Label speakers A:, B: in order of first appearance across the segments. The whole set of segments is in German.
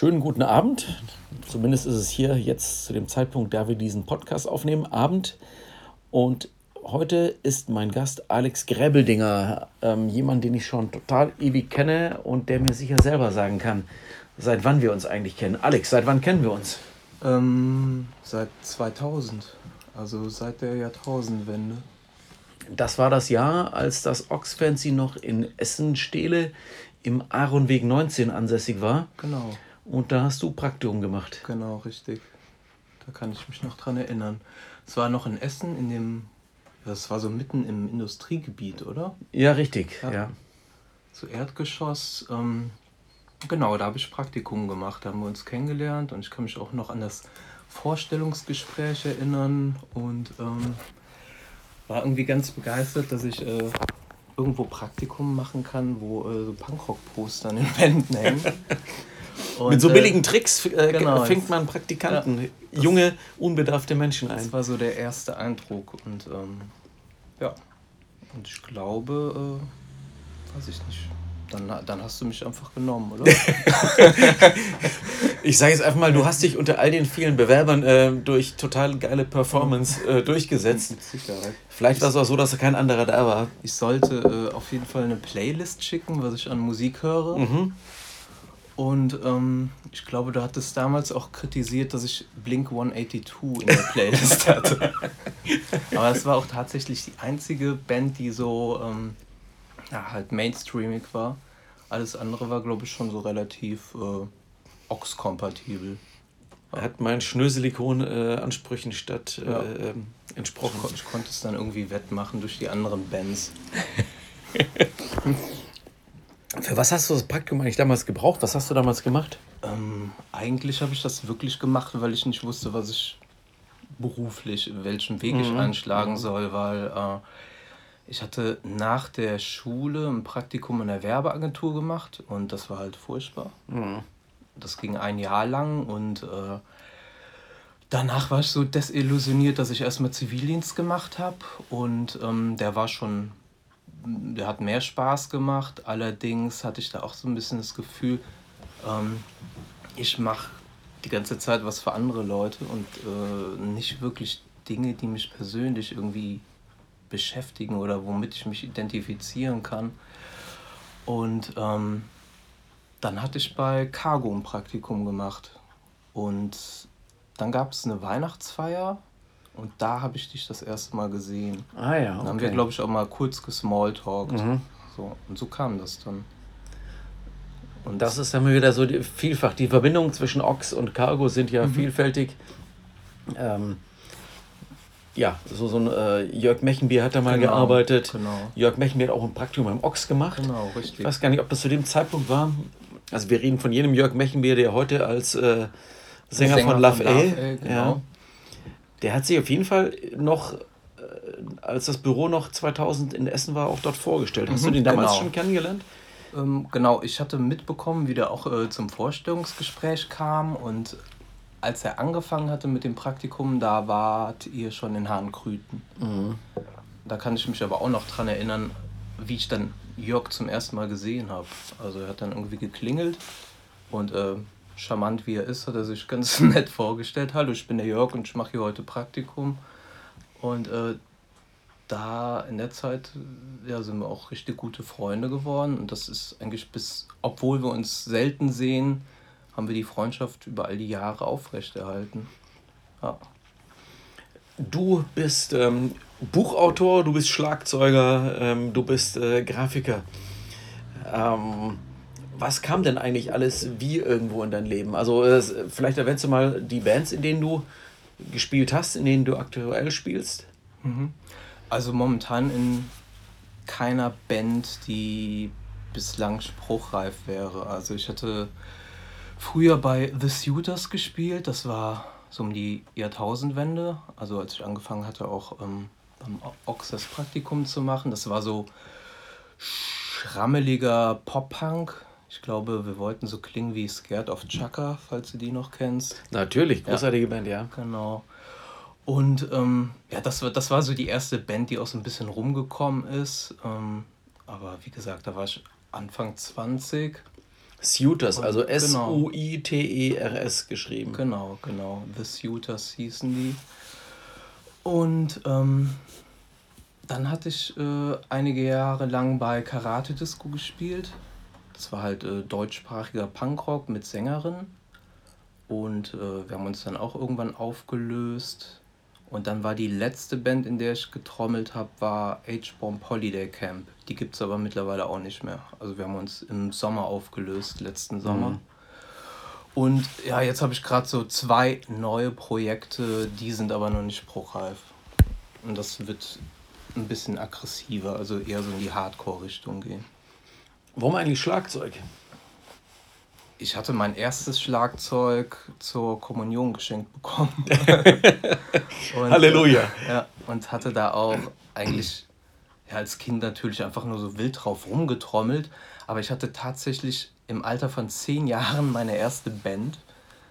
A: Schönen guten Abend. Zumindest ist es hier jetzt zu dem Zeitpunkt, da wir diesen Podcast aufnehmen, Abend. Und heute ist mein Gast Alex Gräbeldinger, ähm, jemand, den ich schon total ewig kenne und der mir sicher selber sagen kann, seit wann wir uns eigentlich kennen. Alex, seit wann kennen wir uns?
B: Ähm, seit 2000, also seit der Jahrtausendwende.
A: Das war das Jahr, als das Ox-Fancy noch in Essen-Stehle im Aaronweg 19 ansässig war.
B: Genau.
A: Und da hast du Praktikum gemacht.
B: Genau, richtig. Da kann ich mich noch dran erinnern. Es war noch in Essen, in dem, das war so mitten im Industriegebiet, oder?
A: Ja, richtig, ja. ja.
B: So Erdgeschoss. Ähm, genau, da habe ich Praktikum gemacht, da haben wir uns kennengelernt und ich kann mich auch noch an das Vorstellungsgespräch erinnern und ähm, war irgendwie ganz begeistert, dass ich äh, irgendwo Praktikum machen kann, wo äh, so Punkrock-Poster an den Wänden hängen.
A: Und, Mit so billigen äh, Tricks äh, genau, fängt man Praktikanten, ja, junge, unbedarfte Menschen ein.
B: Das war so der erste Eindruck. Und ähm, ja, und ich glaube, äh, weiß ich nicht, dann, dann hast du mich einfach genommen, oder?
A: ich sage jetzt einfach mal, du hast dich unter all den vielen Bewerbern äh, durch total geile Performance äh, durchgesetzt. Vielleicht war es auch so, dass kein anderer da war.
B: Ich sollte äh, auf jeden Fall eine Playlist schicken, was ich an Musik höre. Mhm. Und ähm, ich glaube, du hattest damals auch kritisiert, dass ich Blink 182 in der Playlist hatte. Aber es war auch tatsächlich die einzige Band, die so ähm, ja, halt mainstreamig war. Alles andere war, glaube ich, schon so relativ äh, Ox-kompatibel.
A: Hat meinen Schnöselikon-Ansprüchen äh, statt äh, ja. Ähm, entsprochen.
B: Ich, ich, konnte es dann irgendwie wettmachen durch die anderen Bands.
A: Für was hast du das Praktikum eigentlich damals gebraucht? Was hast du damals gemacht?
B: Ähm, eigentlich habe ich das wirklich gemacht, weil ich nicht wusste, was ich beruflich, welchen Weg mhm. ich einschlagen mhm. soll, weil äh, ich hatte nach der Schule ein Praktikum in der Werbeagentur gemacht und das war halt furchtbar. Mhm. Das ging ein Jahr lang und äh, danach war ich so desillusioniert, dass ich erstmal Zivildienst gemacht habe und ähm, der war schon, der hat mehr Spaß gemacht. Allerdings hatte ich da auch so ein bisschen das Gefühl, ähm, ich mache die ganze Zeit was für andere Leute und äh, nicht wirklich Dinge, die mich persönlich irgendwie beschäftigen oder womit ich mich identifizieren kann. Und ähm, dann hatte ich bei Cargo ein Praktikum gemacht. Und dann gab es eine Weihnachtsfeier und da habe ich dich das erste Mal gesehen. Ah ja. Okay. Dann haben wir, glaube ich, auch mal kurz gesmalltalkt. Mhm. So, und so kam das dann.
A: Und das ist dann wieder so die, vielfach. Die Verbindungen zwischen Ox und Cargo sind ja mhm. vielfältig. Ähm, ja, so, so ein äh, Jörg Mechenbier hat da mal genau, gearbeitet. Genau. Jörg Mechenbier hat auch ein Praktikum beim Ochs gemacht. Genau, richtig. Ich weiß gar nicht, ob das zu dem Zeitpunkt war. Also wir reden von jenem Jörg Mechenbier, der heute als äh, Sänger, Sänger, von Love, von Love A, genau. ja, der hat sich auf jeden Fall noch, äh, als das Büro noch 2000 in Essen war, auch dort vorgestellt. Hast mhm, du den damals
B: genau. schon kennengelernt? Ähm, genau, ich hatte mitbekommen, wie der auch äh, zum Vorstellungsgespräch kam und als er angefangen hatte mit dem Praktikum, da wart ihr schon in Hahnkrüten. Mhm. Da kann ich mich aber auch noch dran erinnern, wie ich dann Jörg zum ersten Mal gesehen habe. Also er hat dann irgendwie geklingelt und äh, charmant wie er ist, hat er sich ganz nett vorgestellt. Hallo, ich bin der Jörg und ich mache hier heute Praktikum. Und äh, da in der Zeit ja, sind wir auch richtig gute Freunde geworden. Und das ist eigentlich bis, obwohl wir uns selten sehen, haben wir die Freundschaft über all die Jahre aufrechterhalten. Ja.
A: Du bist ähm, Buchautor, du bist Schlagzeuger, ähm, du bist äh, Grafiker. Ähm, was kam denn eigentlich alles wie irgendwo in dein Leben? Also äh, vielleicht erwähnst du mal die Bands, in denen du gespielt hast, in denen du aktuell spielst.
B: Mhm. Also momentan in keiner Band, die bislang spruchreif wäre. Also ich hatte früher bei The Suitors gespielt. Das war so um die Jahrtausendwende. Also als ich angefangen hatte, auch ähm, beim Ox das Praktikum zu machen. Das war so schrammeliger Pop-Punk. Ich glaube, wir wollten so klingen wie Scared of Chaka, falls du die noch kennst.
A: Natürlich, großartige ja, Band, ja.
B: Genau. Und ähm, ja, das war, das war so die erste Band, die auch so ein bisschen rumgekommen ist. Ähm, aber wie gesagt, da war ich Anfang 20.
A: Suiters, also genau. S-U-I-T-E-R-S geschrieben.
B: Genau, genau. The Suiters hießen die. Und ähm, dann hatte ich äh, einige Jahre lang bei Karate Disco gespielt. Das war halt äh, deutschsprachiger Punkrock mit Sängerin. Und äh, wir haben uns dann auch irgendwann aufgelöst. Und dann war die letzte Band, in der ich getrommelt habe, war H-Bomb Holiday Camp. Die gibt es aber mittlerweile auch nicht mehr. Also wir haben uns im Sommer aufgelöst, letzten Sommer. Mhm. Und ja, jetzt habe ich gerade so zwei neue Projekte, die sind aber noch nicht spruchreif. Und das wird ein bisschen aggressiver, also eher so in die Hardcore-Richtung gehen.
A: Warum eigentlich Schlagzeug?
B: Ich hatte mein erstes Schlagzeug zur Kommunion geschenkt bekommen. und, Halleluja. Äh, ja, und hatte da auch eigentlich ja, als Kind natürlich einfach nur so wild drauf rumgetrommelt. Aber ich hatte tatsächlich im Alter von zehn Jahren meine erste Band.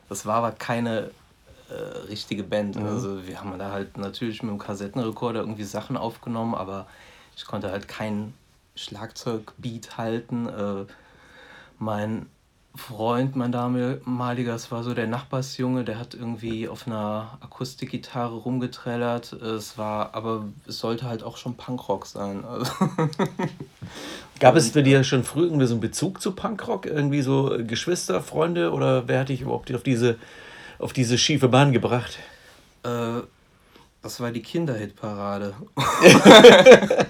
B: Das war aber keine äh, richtige Band. Mhm. Also wir haben da halt natürlich mit dem Kassettenrekorder irgendwie Sachen aufgenommen, aber ich konnte halt kein Schlagzeugbeat halten. Äh, mein Freund, mein damaliger, das war so der Nachbarsjunge, der hat irgendwie auf einer Akustikgitarre rumgetrellert. Es war, aber es sollte halt auch schon Punkrock sein. Also
A: Gab es bei dir schon früh irgendwie so einen Bezug zu Punkrock? Irgendwie so Geschwister, Freunde oder wer hat dich überhaupt auf diese auf diese schiefe Bahn gebracht?
B: Äh, das war die Kinderhitparade.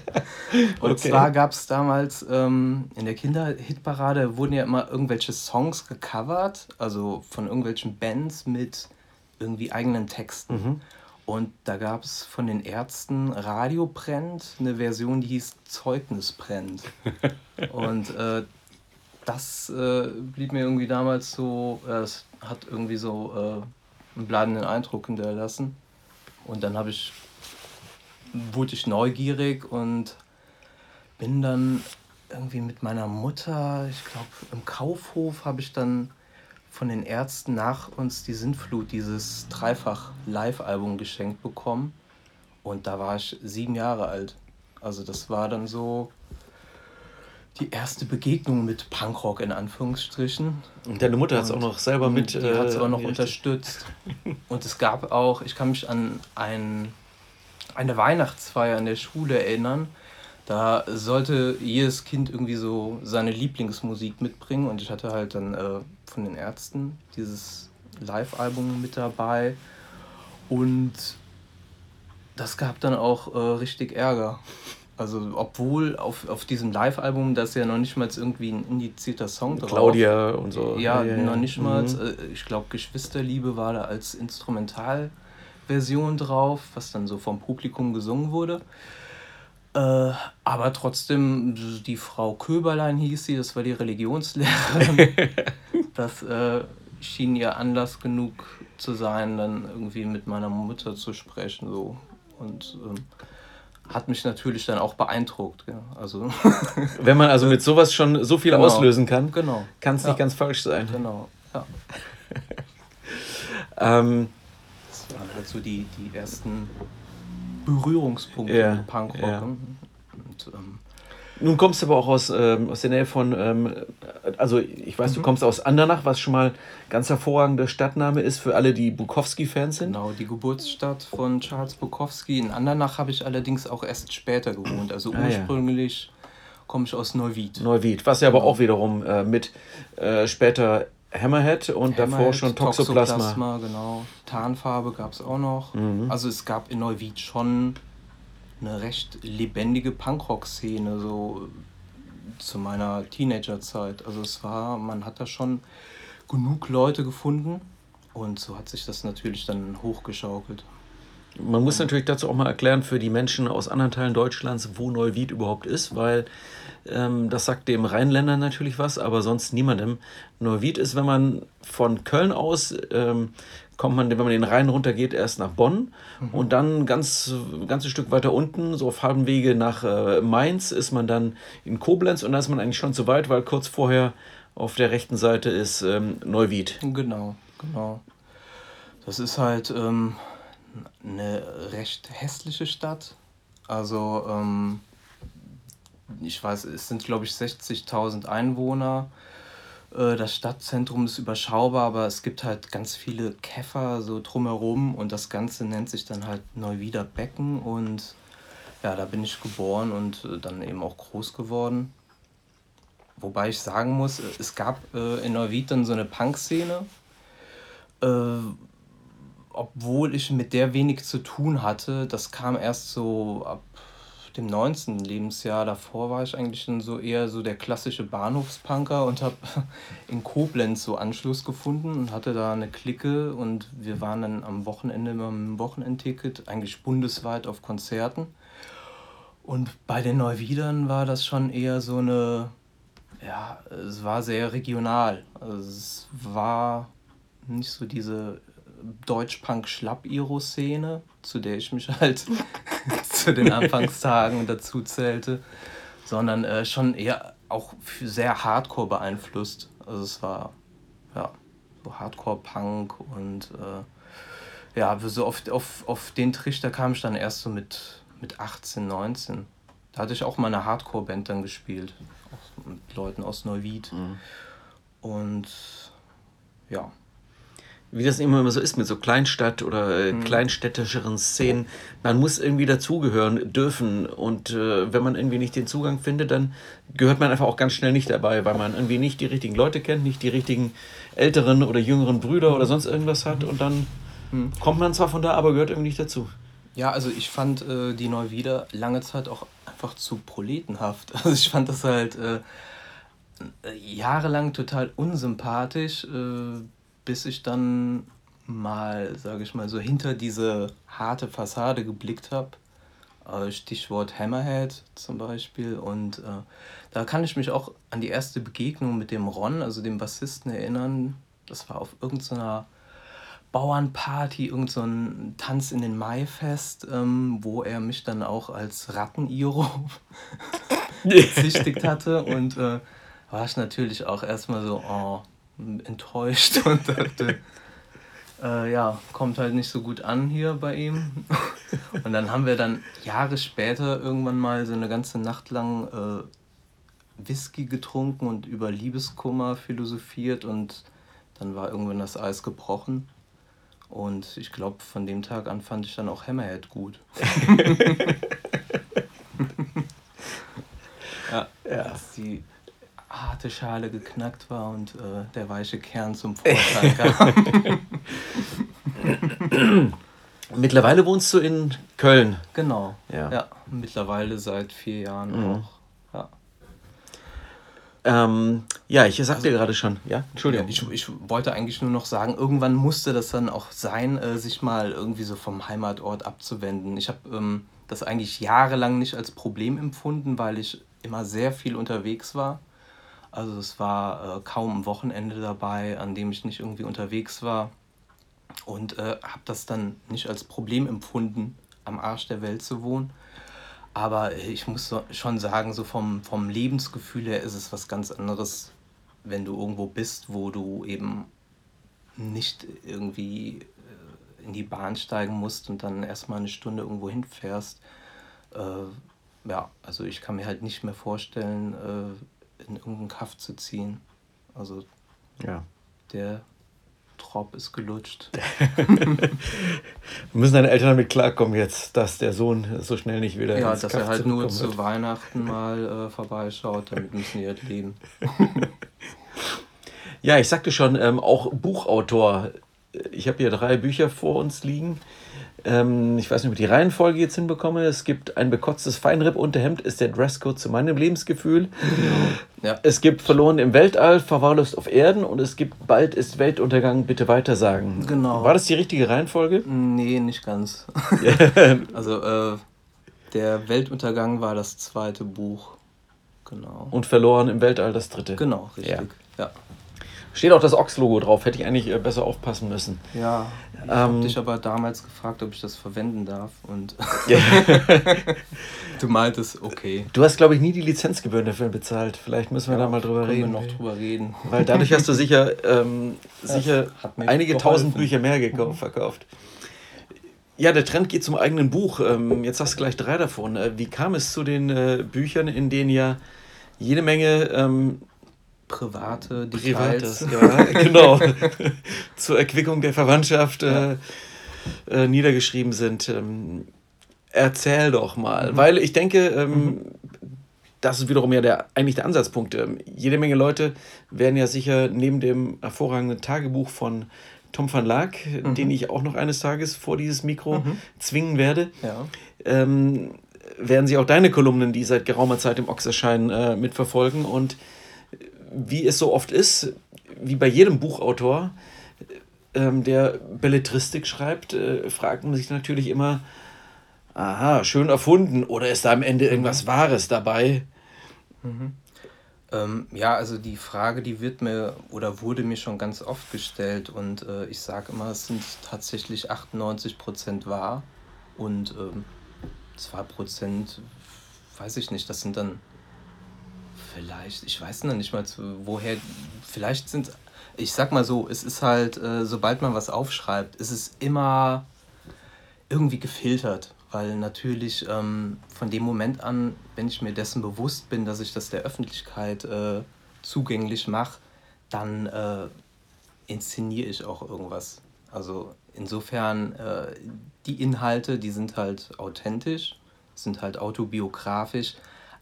B: Und okay. zwar gab es damals ähm, in der Kinderhitparade wurden ja immer irgendwelche Songs gecovert, also von irgendwelchen Bands mit irgendwie eigenen Texten. Mhm. Und da gab es von den Ärzten Radio brennt, eine Version, die hieß Zeugnis brennt. Und äh, das äh, blieb mir irgendwie damals so, äh, es hat irgendwie so äh, einen bleibenden Eindruck hinterlassen. Und dann habe ich, wurde ich neugierig und bin dann irgendwie mit meiner Mutter, ich glaube im Kaufhof, habe ich dann von den Ärzten nach uns die Sintflut, dieses Dreifach-Live-Album geschenkt bekommen. Und da war ich sieben Jahre alt. Also das war dann so die erste Begegnung mit Punkrock in Anführungsstrichen. Und deine Mutter hat es auch noch selber mit. Die hat es auch noch unterstützt. Und es gab auch, ich kann mich an ein, eine Weihnachtsfeier in der Schule erinnern. Da sollte jedes Kind irgendwie so seine Lieblingsmusik mitbringen und ich hatte halt dann äh, von den Ärzten dieses Live-Album mit dabei und das gab dann auch äh, richtig Ärger. Also, obwohl auf, auf diesem Live-Album, das ja noch nicht mal irgendwie ein indizierter Song drauf Claudia und so. Ja, ja, ja. noch nicht mal. Mhm. Äh, ich glaube, Geschwisterliebe war da als Instrumentalversion drauf, was dann so vom Publikum gesungen wurde. Äh, aber trotzdem, die Frau Köberlein hieß sie, das war die Religionslehrerin. das äh, schien ihr Anlass genug zu sein, dann irgendwie mit meiner Mutter zu sprechen. So. Und. Ähm, hat mich natürlich dann auch beeindruckt. Ja. Also
A: Wenn man also mit sowas schon so viel genau. auslösen kann, genau. kann es ja. nicht ganz falsch sein. Genau, ja.
B: ähm, das waren halt so die, die ersten Berührungspunkte ja, mit Punkrock. Ja. Und,
A: ähm, nun kommst du aber auch aus, ähm, aus der Nähe von, ähm, also ich weiß, mhm. du kommst aus Andernach, was schon mal ganz hervorragender Stadtname ist für alle, die Bukowski-Fans sind.
B: Genau, die Geburtsstadt von Charles Bukowski. In Andernach habe ich allerdings auch erst später gewohnt. Also ah, ursprünglich ja. komme ich aus Neuwied.
A: Neuwied, was ja aber genau. auch wiederum äh, mit äh, später Hammerhead und Hammerhead, davor schon
B: Toxoplasma. Toxoplasma, genau. Tarnfarbe gab es auch noch. Mhm. Also es gab in Neuwied schon eine recht lebendige Punkrock-Szene, so zu meiner Teenagerzeit. Also es war, man hat da schon genug Leute gefunden und so hat sich das natürlich dann hochgeschaukelt.
A: Man muss natürlich dazu auch mal erklären für die Menschen aus anderen Teilen Deutschlands, wo Neuwied überhaupt ist, weil ähm, das sagt dem Rheinländer natürlich was, aber sonst niemandem. Neuwied ist, wenn man von Köln aus ähm, kommt man, wenn man den Rhein runtergeht, erst nach Bonn mhm. und dann ganz ein ganzes Stück weiter unten, so auf halbem Wege nach äh, Mainz, ist man dann in Koblenz und da ist man eigentlich schon zu weit, weil kurz vorher auf der rechten Seite ist ähm, Neuwied.
B: Genau, genau. Das ist halt ähm, eine recht hässliche Stadt. Also, ähm, ich weiß, es sind, glaube ich, 60.000 Einwohner. Äh, das Stadtzentrum ist überschaubar, aber es gibt halt ganz viele Käfer so drumherum und das Ganze nennt sich dann halt Neuwieder Becken und ja, da bin ich geboren und äh, dann eben auch groß geworden. Wobei ich sagen muss, es gab äh, in Neuwied dann so eine Punk-Szene, obwohl ich mit der wenig zu tun hatte. Das kam erst so ab dem 19. Lebensjahr. Davor war ich eigentlich schon so eher so der klassische Bahnhofspunker und habe in Koblenz so Anschluss gefunden und hatte da eine Clique und wir waren dann am Wochenende mit dem Wochenendticket eigentlich bundesweit auf Konzerten. Und bei den Neuwiedern war das schon eher so eine, ja, es war sehr regional. Also es war nicht so diese Deutsch-Punk-Schlapp-Iro-Szene, zu der ich mich halt zu den Anfangstagen dazu zählte, sondern äh, schon eher auch sehr Hardcore beeinflusst. Also es war ja so Hardcore-Punk und äh, ja, so auf, auf, auf den Trichter kam ich dann erst so mit, mit 18, 19. Da hatte ich auch mal eine Hardcore-Band dann gespielt, auch mit Leuten aus Neuwied. Mhm. Und ja,
A: wie das immer so ist mit so Kleinstadt- oder äh, mhm. kleinstädtischeren Szenen. Man muss irgendwie dazugehören dürfen. Und äh, wenn man irgendwie nicht den Zugang findet, dann gehört man einfach auch ganz schnell nicht dabei, weil man irgendwie nicht die richtigen Leute kennt, nicht die richtigen älteren oder jüngeren Brüder oder sonst irgendwas hat. Und dann mhm. kommt man zwar von da, aber gehört irgendwie nicht dazu.
B: Ja, also ich fand äh, die Neuwieder lange Zeit auch einfach zu proletenhaft. Also ich fand das halt äh, jahrelang total unsympathisch äh, bis ich dann mal, sage ich mal, so hinter diese harte Fassade geblickt habe. Äh, Stichwort Hammerhead zum Beispiel. Und äh, da kann ich mich auch an die erste Begegnung mit dem Ron, also dem Bassisten, erinnern. Das war auf irgendeiner Bauernparty, irgendein so Tanz in den Maifest, ähm, wo er mich dann auch als Ratten-Iro bezichtigt hatte. Und äh, war ich natürlich auch erstmal so, oh, enttäuscht und dachte, äh, ja, kommt halt nicht so gut an hier bei ihm. Und dann haben wir dann Jahre später irgendwann mal so eine ganze Nacht lang äh, Whisky getrunken und über Liebeskummer philosophiert und dann war irgendwann das Eis gebrochen. Und ich glaube, von dem Tag an fand ich dann auch Hammerhead gut. ja, ja. Die harte Schale geknackt war und äh, der weiche Kern zum Vorschein kam.
A: mittlerweile wohnst du in Köln.
B: Genau. Ja. ja mittlerweile seit vier Jahren mhm. auch. Ja.
A: Ähm, ja, ich sagte also, gerade schon, ja, Entschuldigung.
B: Ja, ich, ich wollte eigentlich nur noch sagen, irgendwann musste das dann auch sein, äh, sich mal irgendwie so vom Heimatort abzuwenden. Ich habe ähm, das eigentlich jahrelang nicht als Problem empfunden, weil ich immer sehr viel unterwegs war also es war äh, kaum ein Wochenende dabei, an dem ich nicht irgendwie unterwegs war und äh, habe das dann nicht als Problem empfunden, am Arsch der Welt zu wohnen. Aber ich muss so, schon sagen, so vom, vom Lebensgefühl her ist es was ganz anderes, wenn du irgendwo bist, wo du eben nicht irgendwie äh, in die Bahn steigen musst und dann erstmal eine Stunde irgendwo hinfährst. Äh, ja, also ich kann mir halt nicht mehr vorstellen, äh, in irgendeinen Kaff zu ziehen. Also ja. der Trop ist gelutscht.
A: Müssen deine Eltern damit klarkommen jetzt, dass der Sohn so schnell nicht wieder
B: Ja, dass Kaff er halt nur zu wird. Weihnachten mal äh, vorbeischaut, damit müssen die halt leben.
A: ja, ich sagte schon, ähm, auch Buchautor. Ich habe hier drei Bücher vor uns liegen. Ähm, ich weiß nicht, ob ich die Reihenfolge jetzt hinbekomme. Es gibt ein bekotztes Feinripp-Unterhemd, ist der Dresscode zu meinem Lebensgefühl. Ja. Es gibt Verloren im Weltall, Verwahrlost auf Erden und es gibt Bald ist Weltuntergang, bitte weitersagen. Genau. War das die richtige Reihenfolge?
B: Nee, nicht ganz. also, äh, der Weltuntergang war das zweite Buch.
A: Genau. Und Verloren im Weltall das dritte.
B: Genau, richtig. Ja. ja.
A: Steht auch das Ox-Logo drauf, hätte ich eigentlich äh, besser aufpassen müssen.
B: Ja, ich ähm, habe dich aber damals gefragt, ob ich das verwenden darf und du meintest, okay.
A: Du hast, glaube ich, nie die Lizenzgebühren dafür bezahlt. Vielleicht müssen wir ja, da mal drüber reden.
B: Wir noch drüber reden.
A: Weil dadurch hast du sicher, ähm, sicher einige geholfen. tausend Bücher mehr gekauft, verkauft. Ja, der Trend geht zum eigenen Buch. Ähm, jetzt hast du gleich drei davon. Äh, wie kam es zu den äh, Büchern, in denen ja jede Menge ähm,
B: private Details. Privates,
A: ja, genau. Zur Erquickung der Verwandtschaft ja. äh, äh, niedergeschrieben sind. Ähm, erzähl doch mal, mhm. weil ich denke, ähm, mhm. das ist wiederum ja der, eigentlich der Ansatzpunkt. Ähm, jede Menge Leute werden ja sicher neben dem hervorragenden Tagebuch von Tom van Laak, mhm. den ich auch noch eines Tages vor dieses Mikro mhm. zwingen werde, ja. ähm, werden sie auch deine Kolumnen, die seit geraumer Zeit im Ochs erscheinen, äh, mitverfolgen und wie es so oft ist, wie bei jedem Buchautor, ähm, der Belletristik schreibt, äh, fragt man sich natürlich immer, aha, schön erfunden oder ist da am Ende irgendwas mhm. Wahres dabei?
B: Mhm. Ähm, ja, also die Frage, die wird mir oder wurde mir schon ganz oft gestellt und äh, ich sage immer, es sind tatsächlich 98 Prozent wahr und ähm, 2 Prozent, weiß ich nicht, das sind dann Vielleicht, ich weiß noch nicht mal, woher, vielleicht sind, ich sag mal so, es ist halt, äh, sobald man was aufschreibt, ist es immer irgendwie gefiltert, weil natürlich ähm, von dem Moment an, wenn ich mir dessen bewusst bin, dass ich das der Öffentlichkeit äh, zugänglich mache, dann äh, inszeniere ich auch irgendwas. Also insofern, äh, die Inhalte, die sind halt authentisch, sind halt autobiografisch,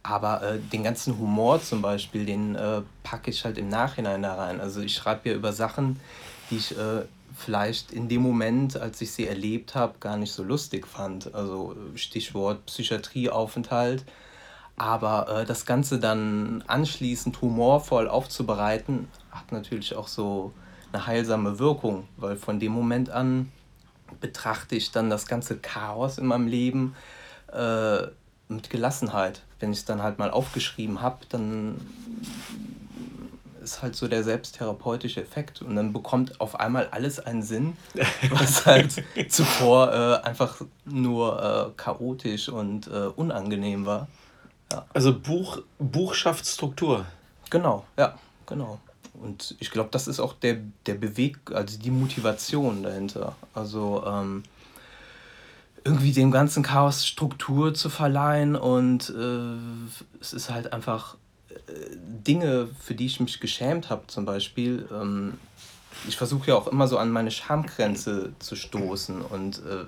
B: aber äh, den ganzen Humor zum Beispiel, den äh, packe ich halt im Nachhinein da rein. Also ich schreibe ja über Sachen, die ich äh, vielleicht in dem Moment, als ich sie erlebt habe, gar nicht so lustig fand. Also Stichwort Psychiatrieaufenthalt. Aber äh, das Ganze dann anschließend humorvoll aufzubereiten, hat natürlich auch so eine heilsame Wirkung, weil von dem Moment an betrachte ich dann das ganze Chaos in meinem Leben äh, mit Gelassenheit wenn ich es dann halt mal aufgeschrieben habe, dann ist halt so der selbsttherapeutische Effekt und dann bekommt auf einmal alles einen Sinn, was halt zuvor äh, einfach nur äh, chaotisch und äh, unangenehm war.
A: Ja. Also Buch, Buch schafft Struktur.
B: Genau, ja, genau. Und ich glaube, das ist auch der, der Beweg, also die Motivation dahinter. Also ähm, irgendwie dem ganzen Chaos Struktur zu verleihen und äh, es ist halt einfach äh, Dinge, für die ich mich geschämt habe, zum Beispiel. Ähm, ich versuche ja auch immer so an meine Schamgrenze zu stoßen und äh,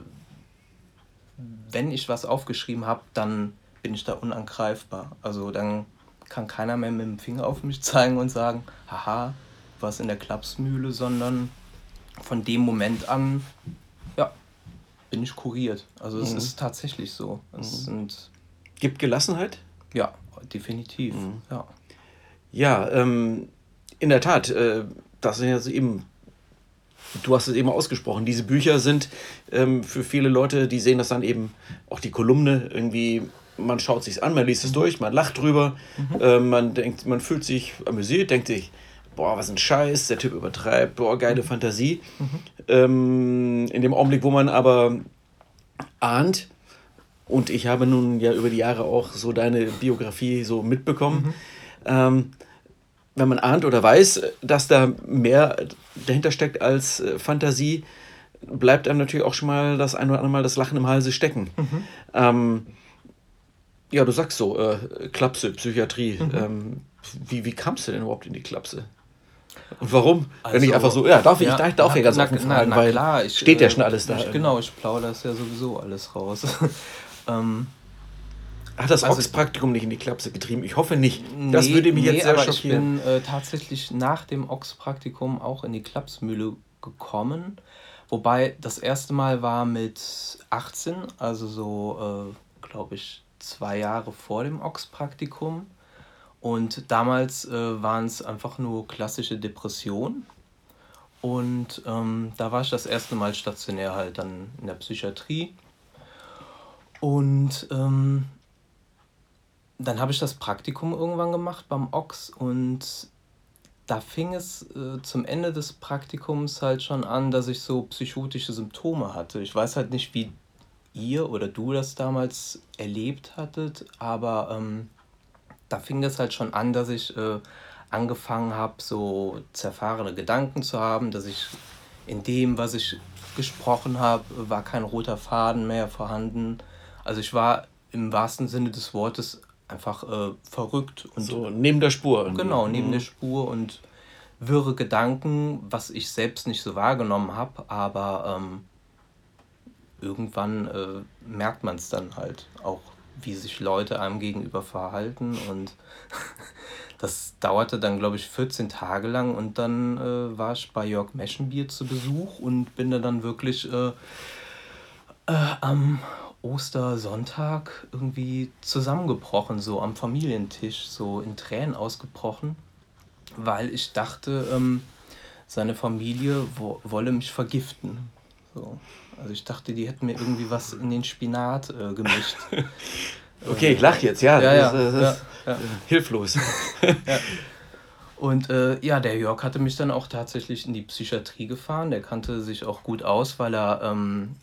B: wenn ich was aufgeschrieben habe, dann bin ich da unangreifbar. Also dann kann keiner mehr mit dem Finger auf mich zeigen und sagen, haha, was in der Klapsmühle, sondern von dem Moment an bin ich kuriert. Also es mhm. ist tatsächlich so. Es mhm. sind
A: Gibt Gelassenheit?
B: Ja, definitiv. Mhm. Ja,
A: ja ähm, in der Tat, äh, das sind ja so eben, du hast es eben ausgesprochen, diese Bücher sind ähm, für viele Leute, die sehen das dann eben, auch die Kolumne irgendwie, man schaut sich an, man liest es mhm. durch, man lacht drüber, mhm. äh, man denkt, man fühlt sich amüsiert, denkt sich, boah, was ein Scheiß, der Typ übertreibt, boah, geile mhm. Fantasie. Mhm. Ähm, in dem Augenblick, wo man aber ahnt, und ich habe nun ja über die Jahre auch so deine Biografie so mitbekommen, mhm. ähm, wenn man ahnt oder weiß, dass da mehr dahinter steckt als äh, Fantasie, bleibt einem natürlich auch schon mal das ein oder andere Mal das Lachen im Halse stecken. Mhm. Ähm, ja, du sagst so, äh, Klapse, Psychiatrie. Mhm. Ähm, wie, wie kamst du denn überhaupt in die Klapse? Und warum? Also, Wenn ich einfach so, ja, darf ich, ja, darf, darf ich ganz offen fragen, na, weil klar, ich, steht ja äh, schon alles da.
B: Ich, genau, ich plaudere das ja sowieso alles raus. ähm,
A: Hat das also, Ochs-Praktikum nicht in die Klapse getrieben? Ich hoffe nicht. Das nee, würde mich
B: nee, jetzt sehr aber schockieren. Ich bin äh, tatsächlich nach dem Ochs-Praktikum auch in die Klapsmühle gekommen, Wobei das erste Mal war mit 18, also so, äh, glaube ich, zwei Jahre vor dem Ox-Praktikum. Und damals äh, waren es einfach nur klassische Depressionen. Und ähm, da war ich das erste Mal stationär halt dann in der Psychiatrie. Und ähm, dann habe ich das Praktikum irgendwann gemacht beim Ox und da fing es äh, zum Ende des Praktikums halt schon an, dass ich so psychotische Symptome hatte. Ich weiß halt nicht, wie ihr oder du das damals erlebt hattet, aber ähm, da fing es halt schon an, dass ich äh, angefangen habe, so zerfahrene Gedanken zu haben, dass ich in dem, was ich gesprochen habe, war kein roter Faden mehr vorhanden. Also ich war im wahrsten Sinne des Wortes einfach äh, verrückt und
A: so neben der Spur.
B: Genau, neben mhm. der Spur und wirre Gedanken, was ich selbst nicht so wahrgenommen habe, aber ähm, irgendwann äh, merkt man es dann halt auch, wie sich Leute einem gegenüber verhalten und das dauerte dann, glaube ich, 14 Tage lang und dann äh, war ich bei Jörg Meschenbier zu Besuch und bin da dann wirklich äh, äh am Ostersonntag irgendwie zusammengebrochen, so am Familientisch, so in Tränen ausgebrochen, weil ich dachte, ähm, seine Familie wo wolle mich vergiften. So. Also ich dachte, die hätten mir irgendwie was in den Spinat äh, gemischt.
A: okay, ich lach jetzt, ja. ja, ja, das, das ja, ja. Hilflos.
B: ja. Und äh, ja, der Jörg hatte mich dann auch tatsächlich in die Psychiatrie gefahren. Der kannte sich auch gut aus, weil er ähm,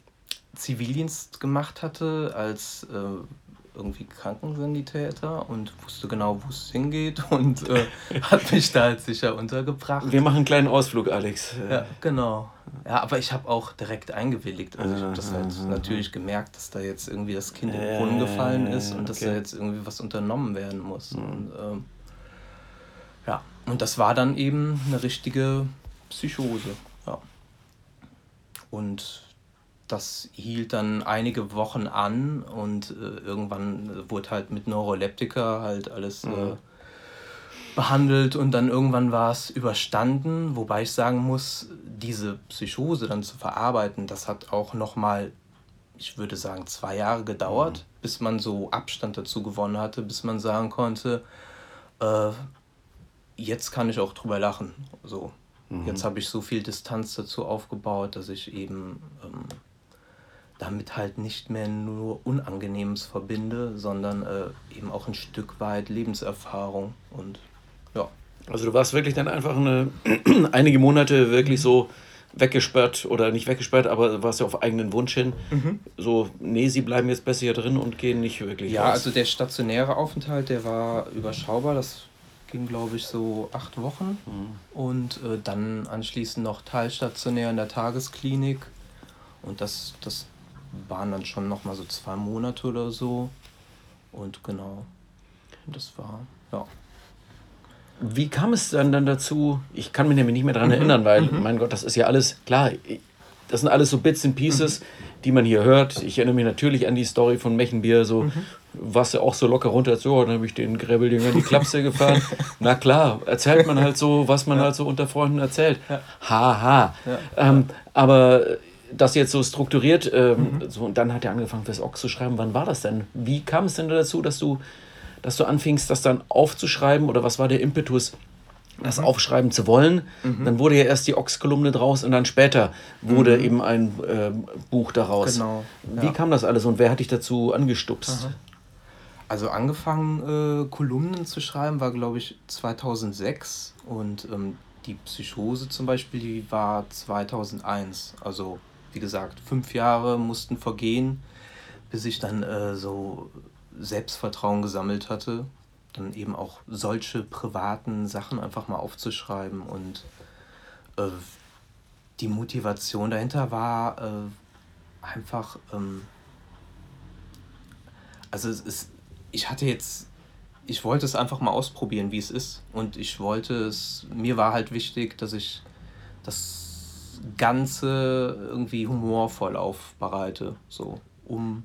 B: Zivildienst gemacht hatte als äh, irgendwie Krankensanitäter und wusste genau, wo es hingeht und äh, hat mich da halt sicher untergebracht.
A: Wir machen einen kleinen Ausflug, Alex.
B: Ja, genau. Ja, aber ich habe auch direkt eingewilligt. Also ich habe das halt natürlich gemerkt, dass da jetzt irgendwie das Kind in den Brunnen gefallen ist und dass da jetzt irgendwie was unternommen werden muss. Mhm. Und, ähm, ja, und das war dann eben eine richtige Psychose. Ja. Und das hielt dann einige Wochen an und äh, irgendwann wurde halt mit Neuroleptika halt alles äh, mhm. äh, behandelt und dann irgendwann war es überstanden, wobei ich sagen muss, diese Psychose dann zu verarbeiten, das hat auch nochmal, ich würde sagen, zwei Jahre gedauert, mhm. bis man so Abstand dazu gewonnen hatte, bis man sagen konnte, äh, jetzt kann ich auch drüber lachen. So. Mhm. Jetzt habe ich so viel Distanz dazu aufgebaut, dass ich eben ähm, damit halt nicht mehr nur Unangenehmes verbinde, sondern äh, eben auch ein Stück weit Lebenserfahrung und ja.
A: Also du warst wirklich dann einfach eine, einige Monate wirklich so weggesperrt oder nicht weggesperrt, aber warst ja auf eigenen Wunsch hin. Mhm. So, nee, sie bleiben jetzt besser hier drin und gehen nicht wirklich
B: Ja, raus. also der stationäre Aufenthalt, der war überschaubar. Das ging, glaube ich, so acht Wochen. Mhm. Und äh, dann anschließend noch teilstationär in der Tagesklinik. Und das, das waren dann schon noch mal so zwei Monate oder so. Und genau, das war, ja.
A: Wie kam es dann, dann dazu? Ich kann mich nämlich nicht mehr daran mhm. erinnern, weil, mhm. mein Gott, das ist ja alles, klar, das sind alles so Bits and Pieces, mhm. die man hier hört. Ich erinnere mich natürlich an die Story von Mechenbier, so, was ja auch so locker runter, so, dann habe ich den Gräbeldinger in die Klapse gefahren. Na klar, erzählt man halt so, was man ja. halt so unter Freunden erzählt. Haha. Ha. Ja. Ähm, aber das jetzt so strukturiert, ähm, mhm. so, und dann hat er angefangen, fürs Ox zu schreiben. Wann war das denn? Wie kam es denn dazu, dass du, dass du anfingst, das dann aufzuschreiben? Oder was war der Impetus, das mhm. aufschreiben zu wollen? Mhm. Dann wurde ja erst die Ox-Kolumne draus und dann später wurde mhm. eben ein äh, Buch daraus. Genau. Ja. Wie kam das alles und wer hat dich dazu angestupst?
B: Also angefangen, äh, Kolumnen zu schreiben, war glaube ich 2006 und ähm, die Psychose zum Beispiel, die war 2001. Also wie gesagt, fünf Jahre mussten vergehen, bis ich dann äh, so Selbstvertrauen gesammelt hatte, dann eben auch solche privaten Sachen einfach mal aufzuschreiben und äh, die Motivation dahinter war äh, einfach, ähm, also es ist, ich hatte jetzt, ich wollte es einfach mal ausprobieren, wie es ist und ich wollte es, mir war halt wichtig, dass ich das Ganze irgendwie humorvoll aufbereite, so, um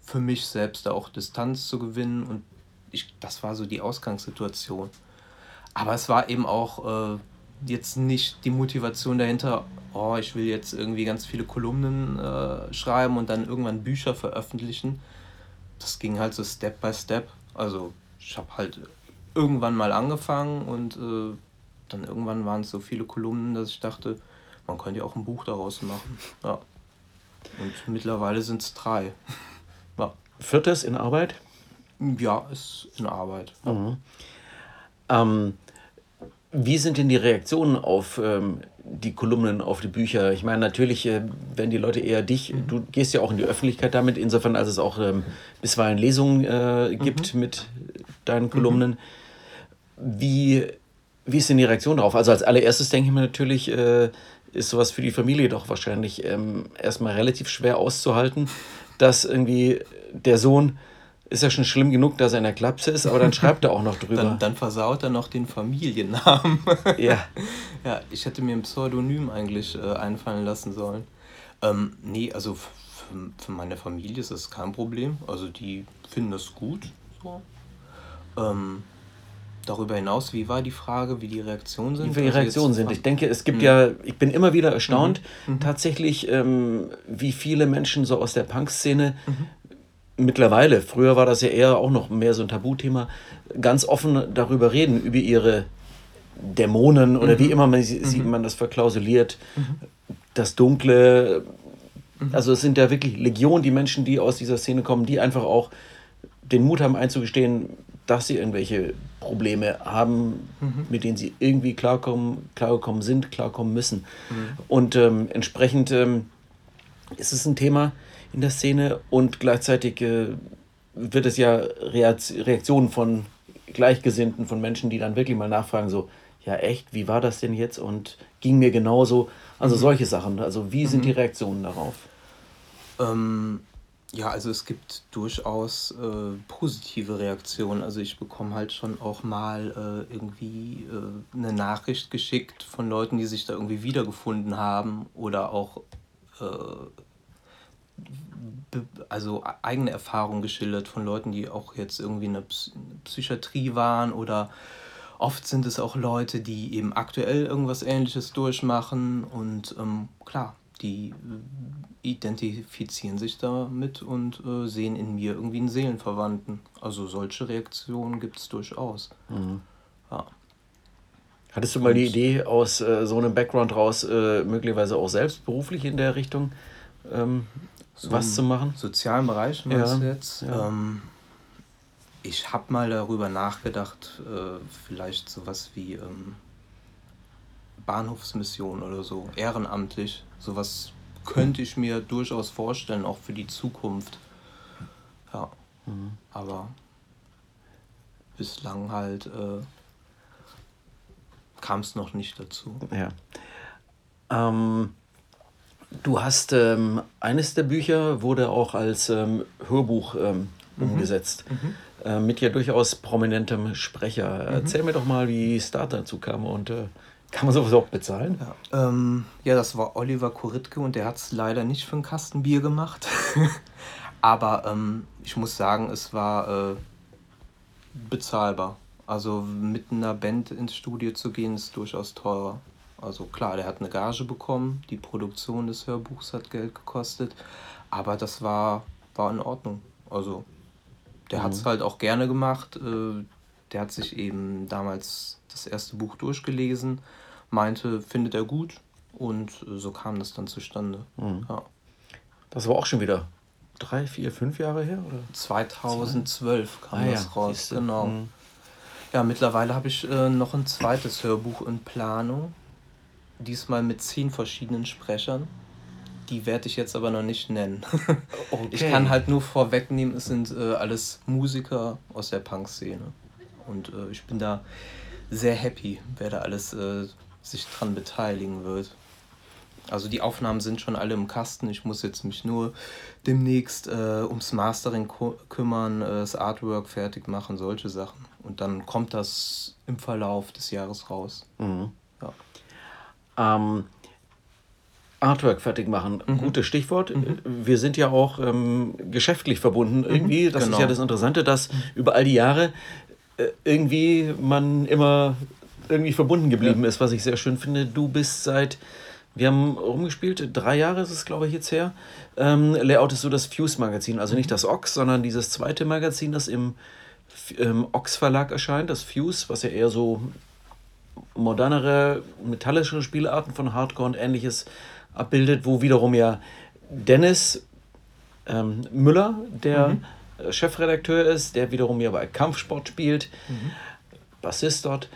B: für mich selbst auch Distanz zu gewinnen und ich, das war so die Ausgangssituation. Aber es war eben auch äh, jetzt nicht die Motivation dahinter, oh, ich will jetzt irgendwie ganz viele Kolumnen äh, schreiben und dann irgendwann Bücher veröffentlichen. Das ging halt so Step by Step. Also ich habe halt irgendwann mal angefangen und äh, dann irgendwann waren es so viele Kolumnen, dass ich dachte, man könnte ja auch ein Buch daraus machen. Ja. Und mittlerweile sind es drei.
A: ja. Viertes in Arbeit?
B: Ja, ist in Arbeit.
A: Ja. Mhm. Ähm, wie sind denn die Reaktionen auf ähm, die Kolumnen, auf die Bücher? Ich meine, natürlich äh, werden die Leute eher dich, mhm. du gehst ja auch in die Öffentlichkeit damit, insofern als es auch ähm, bisweilen Lesungen äh, gibt mhm. mit deinen Kolumnen. Mhm. Wie, wie ist denn die Reaktion darauf? Also als allererstes denke ich mir natürlich, äh, ist sowas für die Familie doch wahrscheinlich ähm, erstmal relativ schwer auszuhalten, dass irgendwie der Sohn ist ja schon schlimm genug, dass er in der Klapse ist, aber dann schreibt er auch noch drüber.
B: dann, dann versaut er noch den Familiennamen. ja. Ja, ich hätte mir ein Pseudonym eigentlich äh, einfallen lassen sollen. Ähm, nee, also für, meine Familie ist das kein Problem. Also die finden das gut. So. Ähm, darüber hinaus, wie war die Frage, wie die Reaktionen sind? Wie die
A: also Reaktionen sind. Ich denke, es gibt mhm. ja, ich bin immer wieder erstaunt, mhm. mhm. tatsächlich, ähm, wie viele Menschen so aus der Punk-Szene mhm. mittlerweile, früher war das ja eher auch noch mehr so ein Tabuthema, ganz offen darüber reden, über ihre Dämonen oder wie mhm. immer man, mhm. man das verklausuliert, das Dunkle. Also es sind ja wirklich Legionen die Menschen, die aus dieser Szene kommen, die einfach auch den Mut haben einzugestehen, dass sie irgendwelche Probleme haben, mhm. mit denen sie irgendwie klarkommen, klargekommen sind, klarkommen müssen. Mhm. Und ähm, entsprechend ähm, ist es ein Thema in der Szene und gleichzeitig äh, wird es ja Reaktionen von Gleichgesinnten, von Menschen, die dann wirklich mal nachfragen, so, ja echt, wie war das denn jetzt und ging mir genauso? Also mhm. solche Sachen. Also wie sind die mhm. Reaktionen darauf?
B: Ähm, ja, also es gibt durchaus äh, positive Reaktionen. Also ich bekomme halt schon auch mal äh, irgendwie äh, eine Nachricht geschickt von Leuten, die sich da irgendwie wiedergefunden haben oder auch äh, also eigene Erfahrungen geschildert von Leuten, die auch jetzt irgendwie in der Psychiatrie waren oder oft sind es auch Leute, die eben aktuell irgendwas Ähnliches durchmachen und ähm, klar, die äh, identifizieren sich damit und äh, sehen in mir irgendwie einen Seelenverwandten. Also solche Reaktionen gibt es durchaus. Mhm. Ja.
A: Hattest du mal und, die Idee, aus äh, so einem Background raus äh, möglicherweise auch selbst beruflich in der Richtung ähm, so was zu machen?
B: Sozialen Bereich meinst ja, du jetzt? Ja. Ähm, ich habe mal darüber nachgedacht, äh, vielleicht sowas wie ähm, Bahnhofsmission oder so, ehrenamtlich. Sowas könnte ich mir durchaus vorstellen, auch für die Zukunft. Ja. Mhm. Aber bislang halt äh, kam es noch nicht dazu.
A: Ja. Ähm, du hast ähm, eines der Bücher wurde auch als ähm, Hörbuch ähm, mhm. umgesetzt. Mhm. Äh, mit ja durchaus prominentem Sprecher. Mhm. Erzähl mir doch mal, wie es da dazu kam und äh, kann man sowas auch bezahlen?
B: Ja, ähm, ja das war Oliver Koritke und der hat es leider nicht für einen Kasten Bier gemacht. Aber ähm, ich muss sagen, es war äh, bezahlbar. Also mit einer Band ins Studio zu gehen, ist durchaus teurer. Also klar, der hat eine Gage bekommen, die Produktion des Hörbuchs hat Geld gekostet, aber das war, war in Ordnung. Also der mhm. hat es halt auch gerne gemacht. Äh, der hat sich eben damals das erste Buch durchgelesen meinte, findet er gut und so kam das dann zustande. Mhm. Ja.
A: Das war auch schon wieder drei, vier, fünf Jahre her? Oder?
B: 2012 kam ah, das ja, raus, genau. Mhm. Ja, mittlerweile habe ich äh, noch ein zweites Hörbuch in Planung. Diesmal mit zehn verschiedenen Sprechern. Die werde ich jetzt aber noch nicht nennen. okay. Ich kann halt nur vorwegnehmen, es sind äh, alles Musiker aus der Punk-Szene. Und äh, ich bin da sehr happy, wer da alles äh, sich dran beteiligen wird. Also die Aufnahmen sind schon alle im Kasten. Ich muss jetzt mich nur demnächst äh, ums Mastering kümmern, äh, das Artwork fertig machen, solche Sachen. Und dann kommt das im Verlauf des Jahres raus. Mhm.
A: Ja. Ähm, Artwork fertig machen, mhm. gutes Stichwort. Mhm. Wir sind ja auch ähm, geschäftlich verbunden mhm. irgendwie. Das genau. ist ja das Interessante, dass über all die Jahre äh, irgendwie man immer irgendwie verbunden geblieben ja. ist, was ich sehr schön finde. Du bist seit Wir haben rumgespielt, drei Jahre ist es, glaube ich, jetzt her. Ähm, Layout ist so das Fuse-Magazin, also nicht das Ox, sondern dieses zweite Magazin, das im ähm, Ox Verlag erscheint, das Fuse, was ja eher so modernere, metallischere Spielarten von Hardcore und ähnliches abbildet, wo wiederum ja Dennis ähm, Müller, der mhm. Chefredakteur ist, der wiederum ja bei Kampfsport spielt, mhm. Bassist dort.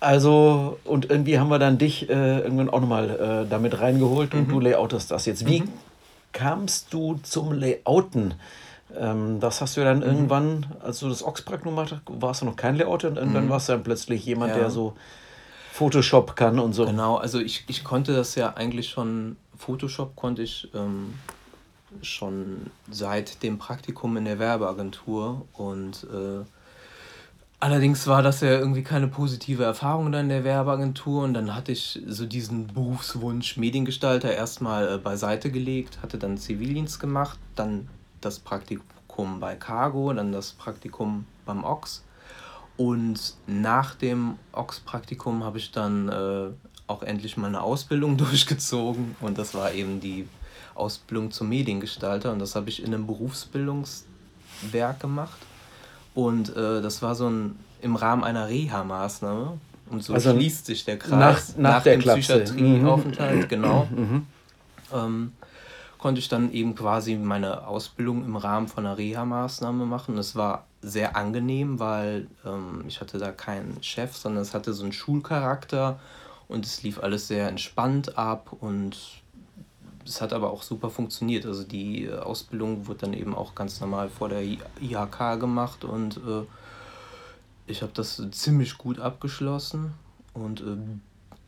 A: Also, und irgendwie haben wir dann dich äh, irgendwann auch nochmal äh, damit reingeholt und mhm. du layoutest das jetzt. Wie mhm. kamst du zum Layouten? Ähm, das hast du ja dann mhm. irgendwann, als du das Ox-Praktikum gemacht hast, warst du noch kein Layouter und irgendwann mhm. warst du dann plötzlich jemand, ja. der so Photoshop kann und so.
B: Genau, also ich, ich konnte das ja eigentlich schon, Photoshop konnte ich ähm, schon seit dem Praktikum in der Werbeagentur und äh, allerdings war das ja irgendwie keine positive Erfahrung dann in der Werbeagentur und dann hatte ich so diesen Berufswunsch Mediengestalter erstmal äh, beiseite gelegt, hatte dann Zivildienst gemacht, dann das Praktikum bei Cargo, dann das Praktikum beim Ox und nach dem Ox-Praktikum habe ich dann äh, auch endlich meine Ausbildung durchgezogen und das war eben die Ausbildung zum Mediengestalter und das habe ich in einem Berufsbildungswerk gemacht. Und äh, das war so ein im Rahmen einer Reha-Maßnahme. Und so also schließt sich der Kreis nach, nach, nach dem Psychiatrieaufenthalt, mhm. genau. Mhm. Ähm, konnte ich dann eben quasi meine Ausbildung im Rahmen von einer Reha-Maßnahme machen. Es war sehr angenehm, weil ähm, ich hatte da keinen Chef, sondern es hatte so einen Schulcharakter und es lief alles sehr entspannt ab und es hat aber auch super funktioniert. Also die äh, Ausbildung wurde dann eben auch ganz normal vor der IHK gemacht und äh, ich habe das ziemlich gut abgeschlossen. Und äh,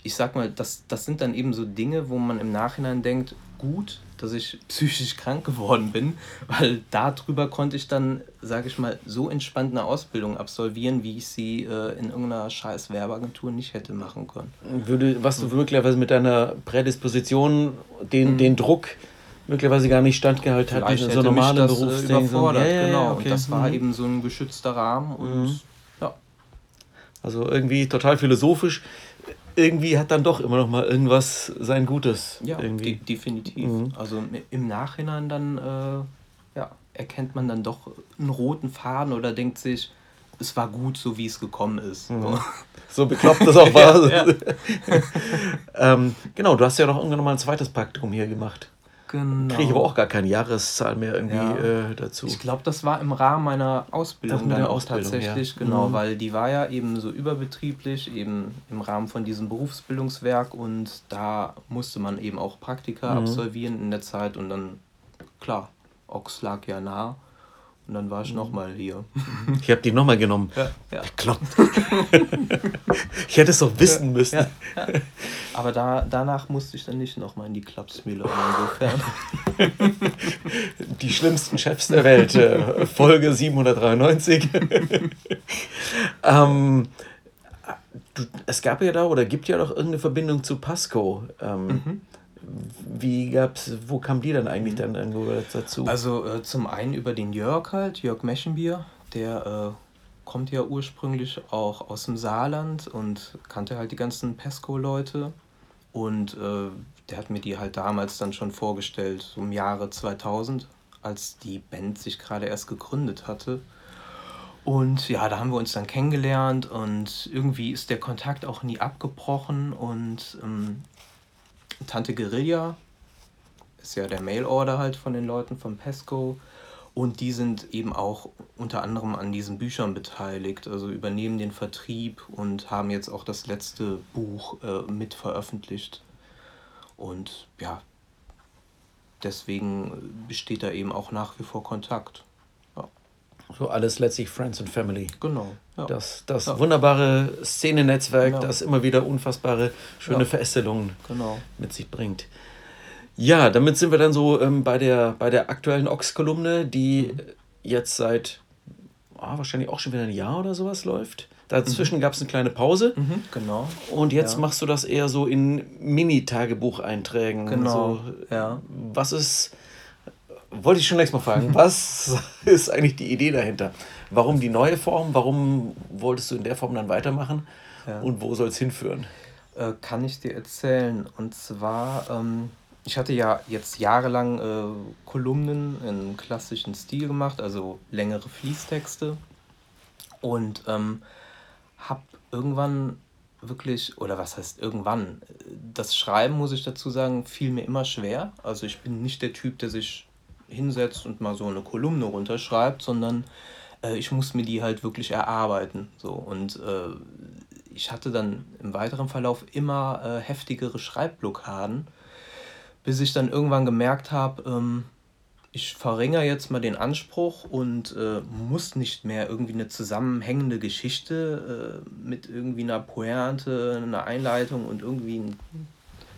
B: ich sag mal, das, das sind dann eben so Dinge, wo man im Nachhinein denkt, gut, dass ich psychisch krank geworden bin, weil darüber konnte ich dann, sage ich mal, so entspannt eine Ausbildung absolvieren, wie ich sie äh, in irgendeiner scheiß Werbeagentur nicht hätte machen können.
A: Würde, was du möglicherweise mit deiner Prädisposition, den, mhm. den Druck möglicherweise gar nicht standgehalten hat, in so normalen
B: Berufsding. So, ja, ja, genau, okay. und das war mhm. eben so ein geschützter Rahmen und mhm. ja.
A: Also irgendwie total philosophisch irgendwie hat dann doch immer noch mal irgendwas sein Gutes.
B: Ja,
A: irgendwie.
B: De definitiv. Mhm. Also im Nachhinein dann äh, ja, erkennt man dann doch einen roten Faden oder denkt sich, es war gut, so wie es gekommen ist. Mhm. So. so bekloppt das auch
A: war. ja, ja. ähm, genau, du hast ja noch irgendwann mal ein zweites Praktikum hier gemacht. Genau. Kriege ich aber auch gar keine Jahreszahl mehr irgendwie ja. äh, dazu.
B: Ich glaube, das war im Rahmen meiner Ausbildung dann auch Ausbildung, tatsächlich, ja. genau, mhm. weil die war ja eben so überbetrieblich, eben im Rahmen von diesem Berufsbildungswerk und da musste man eben auch Praktika mhm. absolvieren in der Zeit und dann, klar, Ox lag ja nah. Und dann war ich mhm. nochmal hier.
A: Ich habe die nochmal genommen. Ja, ja. Kloppt. ich hätte es doch wissen ja, müssen. Ja.
B: Aber da, danach musste ich dann nicht nochmal in die Klapsmühle. Insofern.
A: Die schlimmsten Chefs der Welt. Äh, Folge 793. ähm, du, es gab ja da oder gibt ja doch irgendeine Verbindung zu Pasco. Ähm, mhm wie gab's, wo kam die dann eigentlich dann irgendwo dazu?
B: Also äh, zum einen über den Jörg halt, Jörg Meschenbier, der äh, kommt ja ursprünglich auch aus dem Saarland und kannte halt die ganzen Pesco-Leute. Und äh, der hat mir die halt damals dann schon vorgestellt, so im Jahre 2000, als die Band sich gerade erst gegründet hatte. Und ja, da haben wir uns dann kennengelernt und irgendwie ist der Kontakt auch nie abgebrochen und ähm, Tante Guerilla ist ja der Mailorder halt von den Leuten von Pesco. Und die sind eben auch unter anderem an diesen Büchern beteiligt, also übernehmen den Vertrieb und haben jetzt auch das letzte Buch äh, mit veröffentlicht. Und ja, deswegen besteht da eben auch nach wie vor Kontakt.
A: So alles letztlich Friends and Family. Genau. Ja. Das, das ja. wunderbare Szenenetzwerk, genau. das immer wieder unfassbare schöne ja. Verästelungen genau. mit sich bringt. Ja, damit sind wir dann so ähm, bei, der, bei der aktuellen Ox-Kolumne, die mhm. jetzt seit oh, wahrscheinlich auch schon wieder ein Jahr oder sowas läuft. Dazwischen mhm. gab es eine kleine Pause. Mhm, genau. Und jetzt ja. machst du das eher so in Mini-Tagebucheinträgen. Genau. So, ja. Was ist, wollte ich schon längst mal fragen, was ist eigentlich die Idee dahinter? Warum die neue Form? Warum wolltest du in der Form dann weitermachen? Ja. Und wo soll es hinführen?
B: Äh, kann ich dir erzählen. Und zwar, ähm, ich hatte ja jetzt jahrelang äh, Kolumnen im klassischen Stil gemacht, also längere Fließtexte. Und ähm, habe irgendwann wirklich, oder was heißt irgendwann, das Schreiben, muss ich dazu sagen, fiel mir immer schwer. Also ich bin nicht der Typ, der sich hinsetzt und mal so eine Kolumne runterschreibt, sondern äh, ich muss mir die halt wirklich erarbeiten. So. Und äh, ich hatte dann im weiteren Verlauf immer äh, heftigere Schreibblockaden, bis ich dann irgendwann gemerkt habe, ähm, ich verringere jetzt mal den Anspruch und äh, muss nicht mehr irgendwie eine zusammenhängende Geschichte äh, mit irgendwie einer Pointe, einer Einleitung und irgendwie einen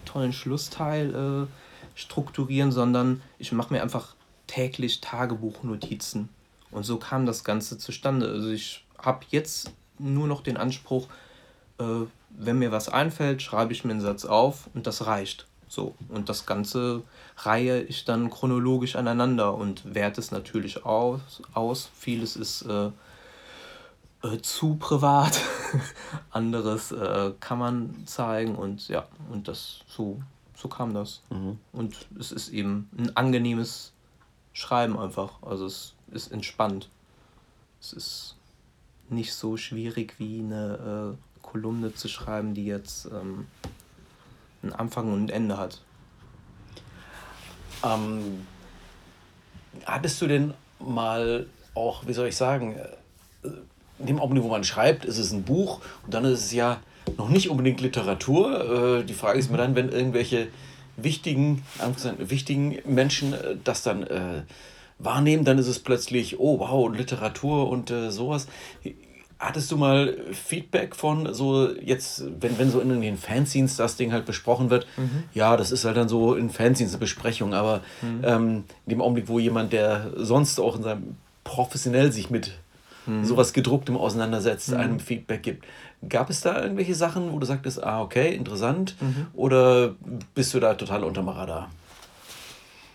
B: tollen Schlussteil äh, strukturieren, sondern ich mache mir einfach täglich Tagebuchnotizen. Und so kam das Ganze zustande. Also ich habe jetzt nur noch den Anspruch, äh, wenn mir was einfällt, schreibe ich mir einen Satz auf und das reicht. So. Und das Ganze reihe ich dann chronologisch aneinander und werte es natürlich aus. aus. Vieles ist äh, äh, zu privat, anderes äh, kann man zeigen und ja, und das so, so kam das. Mhm. Und es ist eben ein angenehmes Schreiben einfach. Also es ist entspannt. Es ist nicht so schwierig wie eine äh, Kolumne zu schreiben, die jetzt ähm, einen Anfang und ein Ende hat.
A: Ähm, hattest du denn mal auch, wie soll ich sagen, äh, in dem Augenblick, wo man schreibt, ist es ein Buch und dann ist es ja noch nicht unbedingt Literatur. Äh, die Frage ist mir dann, wenn irgendwelche wichtigen, wichtigen Menschen äh, das dann äh, wahrnehmen, dann ist es plötzlich, oh wow, Literatur und äh, sowas. Hattest du mal Feedback von so jetzt, wenn, wenn so in den Fanzines das Ding halt besprochen wird, mhm. ja, das ist halt dann so in Fanzines eine Besprechung, aber mhm. ähm, in dem Augenblick, wo jemand, der sonst auch in seinem professionell sich mit mhm. sowas gedrucktem auseinandersetzt, mhm. einem Feedback gibt. Gab es da irgendwelche Sachen, wo du sagtest, ah, okay, interessant, mhm. oder bist du da total unterm Radar?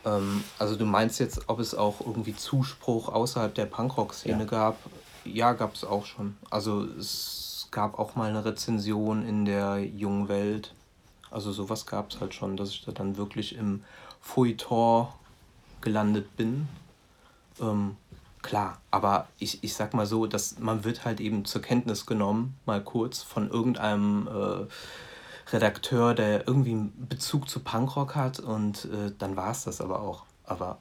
B: Ähm, also du meinst jetzt, ob es auch irgendwie Zuspruch außerhalb der Punkrock-Szene ja. gab? Ja, gab es auch schon. Also es gab auch mal eine Rezension in der Jungen Welt. Also sowas gab es halt schon, dass ich da dann wirklich im Feuilleton gelandet bin. Ähm, klar, aber ich, ich sag mal so, dass man wird halt eben zur Kenntnis genommen, mal kurz, von irgendeinem äh, Redakteur, der irgendwie einen Bezug zu Punkrock hat und äh, dann war es das aber auch. Aber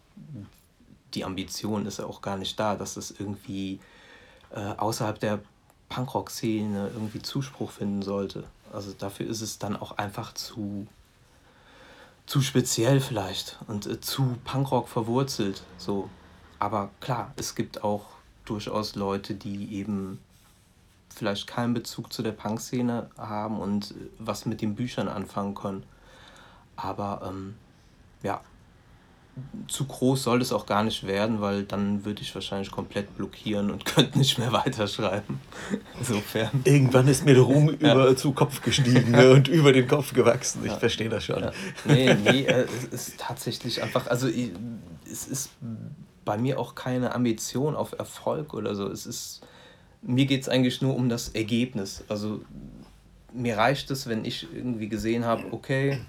B: die Ambition ist ja auch gar nicht da, dass es irgendwie äh, außerhalb der Punkrock-Szene irgendwie Zuspruch finden sollte. Also dafür ist es dann auch einfach zu, zu speziell vielleicht und äh, zu Punkrock verwurzelt. So. Aber klar, es gibt auch durchaus Leute, die eben vielleicht keinen Bezug zu der Punk-Szene haben und äh, was mit den Büchern anfangen können. Aber ähm, ja, zu groß soll es auch gar nicht werden, weil dann würde ich wahrscheinlich komplett blockieren und könnte nicht mehr weiterschreiben. Insofern.
A: Irgendwann ist mir der Ruhm ja. über zu Kopf gestiegen ne, und über den Kopf gewachsen. Ich ja. verstehe das schon. Ja.
B: Nee, nee, äh, es ist tatsächlich einfach, also es ist bei mir auch keine Ambition auf Erfolg oder so. Es ist, mir geht es eigentlich nur um das Ergebnis. Also mir reicht es, wenn ich irgendwie gesehen habe, okay,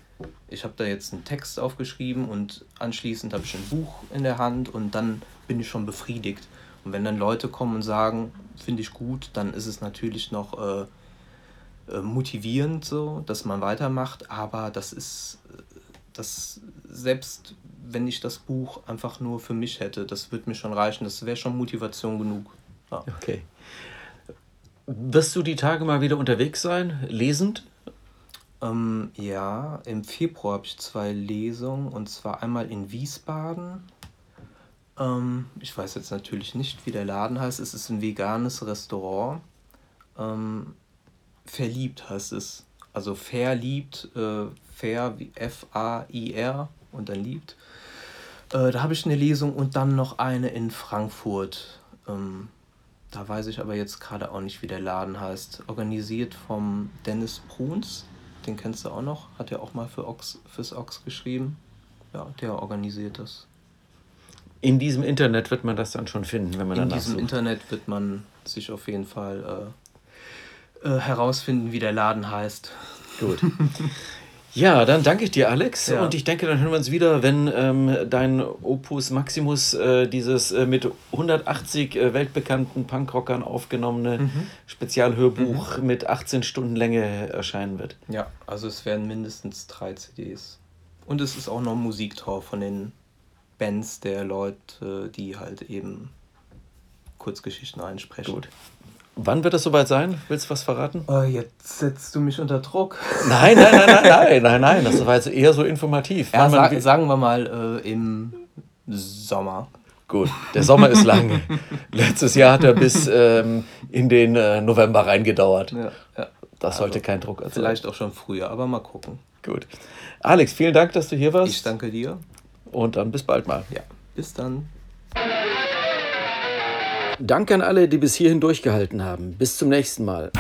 B: ich habe da jetzt einen Text aufgeschrieben und anschließend habe ich ein Buch in der Hand und dann bin ich schon befriedigt. Und wenn dann Leute kommen und sagen, finde ich gut, dann ist es natürlich noch äh, äh, motivierend so, dass man weitermacht, aber das ist, das selbst wenn ich das Buch einfach nur für mich hätte, das würde mir schon reichen, das wäre schon Motivation genug. Ja.
A: Okay. Wirst du die Tage mal wieder unterwegs sein, lesend?
B: Ähm, ja, im Februar habe ich zwei Lesungen und zwar einmal in Wiesbaden. Ähm, ich weiß jetzt natürlich nicht, wie der Laden heißt. Es ist ein veganes Restaurant. Ähm, verliebt heißt es. Also verliebt, äh, fair wie F-A-I-R und dann liebt. Äh, da habe ich eine Lesung und dann noch eine in Frankfurt. Ähm, da weiß ich aber jetzt gerade auch nicht, wie der Laden heißt. Organisiert vom Dennis Bruns den kennst du auch noch, hat er auch mal für Ox, fürs Ox geschrieben. Ja, der organisiert das.
A: In diesem Internet wird man das dann schon finden, wenn man
B: In diesem sucht. Internet wird man sich auf jeden Fall äh, äh, herausfinden, wie der Laden heißt.
A: Gut. Ja, dann danke ich dir, Alex.
B: Ja.
A: Und ich denke, dann hören wir uns wieder, wenn ähm, dein Opus Maximus, äh, dieses äh, mit 180 äh, weltbekannten Punkrockern aufgenommene
B: Mhm.
A: Spezialhörbuch mit 18 Stunden Länge erscheinen wird.
B: Ja, also es werden mindestens drei CDs. Und es ist auch noch Musiktor von den Bands der Leute, die halt eben Kurzgeschichten einsprechen.
A: Gut. Wann wird das soweit sein? Willst du was verraten?
B: Oh, jetzt setzt du mich unter Druck.
A: Nein, nein, nein, nein, nein, nein, nein. Das war jetzt eher so informativ.
B: Ja, sag, sagen wir mal äh, im Sommer.
A: Gut, der Sommer ist lang. Letztes Jahr hat er bis ähm, in den äh, November reingedauert.
B: Ja, ja.
A: Das sollte kein Druck erzeugen.
B: Vielleicht auch schon früher, aber mal gucken.
A: Gut. Alex, vielen Dank, dass du hier warst.
B: Ich danke dir.
A: Und dann bis bald mal.
B: Ja, bis dann.
A: Danke an alle, die bis hierhin durchgehalten haben. Bis zum nächsten Mal.